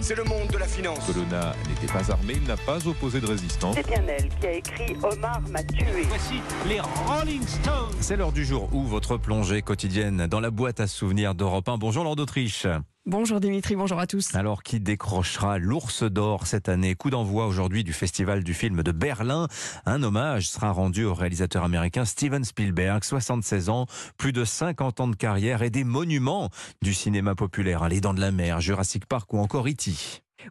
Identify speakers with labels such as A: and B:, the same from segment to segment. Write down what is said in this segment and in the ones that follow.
A: C'est le monde de la finance.
B: Colonna n'était pas armé, il n'a pas opposé de résistance.
C: C'est bien elle qui a écrit Omar m'a tué.
D: Voici les Rolling Stones.
E: C'est l'heure du jour où votre plongée quotidienne dans la boîte à souvenirs d'Europe 1. Bonjour Lord d'Autriche.
F: Bonjour Dimitri, bonjour à tous.
E: Alors qui décrochera l'ours d'or cette année? Coup d'envoi aujourd'hui du festival du film de Berlin. Un hommage sera rendu au réalisateur américain Steven Spielberg, 76 ans, plus de 50 ans de carrière et des monuments du cinéma populaire, Les Dents de la Mer, Jurassic Park ou encore E.T.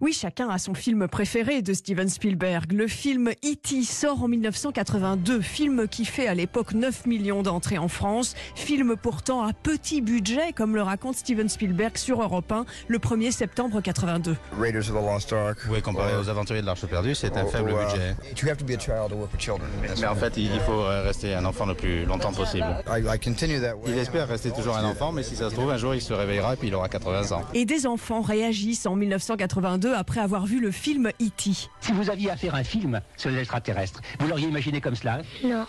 F: Oui, chacun a son film préféré de Steven Spielberg. Le film E.T. sort en 1982, film qui fait à l'époque 9 millions d'entrées en France, film pourtant à petit budget, comme le raconte Steven Spielberg sur Europe 1 le 1er septembre 82.
G: Raiders of the Lost Ark.
H: Oui, comparé aux aventuriers de l'Arche perdue, c'est un faible budget.
G: You have to be a child to work with children.
H: Mais en fait, il faut euh, rester un enfant le plus longtemps possible.
G: I, I continue that way.
H: Il espère rester toujours un enfant, mais si ça se trouve, un jour, il se réveillera et puis il aura 80 ans.
F: Et des enfants réagissent en 1982 après avoir vu le film E.T.
D: Si vous aviez à faire un film sur les extraterrestres, vous l'auriez imaginé comme cela?
I: Non.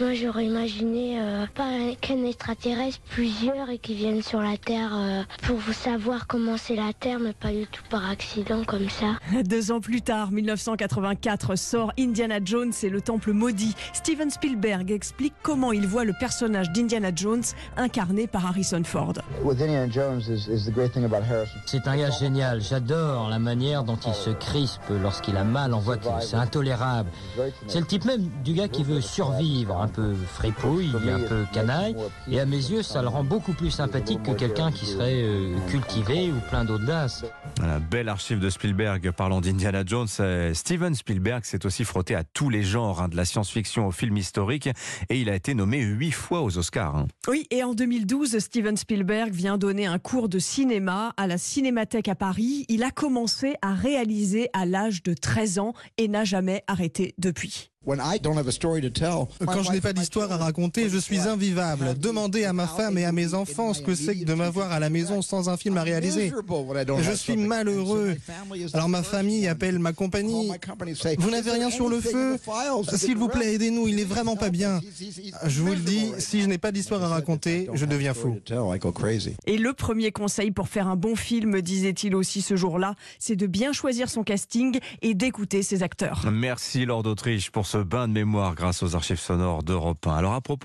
I: Moi, j'aurais imaginé euh, pas un- qu'un extraterrestre, plusieurs et qui viennent sur la Terre euh, pour vous savoir comment c'est la Terre, mais pas du tout par accident comme ça.
F: Deux ans plus tard, 1984, sort Indiana Jones et le Temple maudit. Steven Spielberg explique comment il voit le personnage d'Indiana Jones incarné par Harrison Ford.
G: With Indiana Jones is, is the great thing about Harrison.
J: C'est un gars génial. J'adore la manière dont il se crispe lorsqu'il a mal en voiture. C'est intolérable. C'est le type même du gars qui veut survivre, un peu fripouille, un peu canaille. Et à mes yeux, ça le rend beaucoup plus sympathique que quelqu'un qui serait euh, cultivé ou plein d'audace.
E: Voilà, belle archive de Spielberg parlant d'Indiana Jones. Euh, Steven Spielberg s'est aussi frotté à tous les genres, hein, de la science-fiction au film historique, et il a été nommé huit fois aux Oscars. hein.
F: Oui, et en 2012, Steven Spielberg vient donner un cours de cinéma à la Cinémathèque à Paris. Il a commencé à réaliser à l'âge de 13 ans et n'a jamais arrêté depuis.
K: Quand je n'ai pas d'histoire à raconter, je suis invivable. Demandez à ma femme et à mes enfants ce que c'est que de m'avoir à la maison sans un film à réaliser. Je suis malheureux. Alors ma famille appelle ma compagnie. Vous n'avez rien sur le feu? S'il vous plaît, aidez-nous, il est vraiment pas bien. Je vous le dis, si je n'ai pas d'histoire à raconter, je deviens fou.
F: Et le premier conseil pour faire un bon film, disait-il aussi ce jour-là, c'est de bien choisir son casting et d'écouter ses acteurs.
E: Merci Lord d'Autriche pour ce bain de mémoire grâce aux archives sonores d'Europe 1. Alors à propos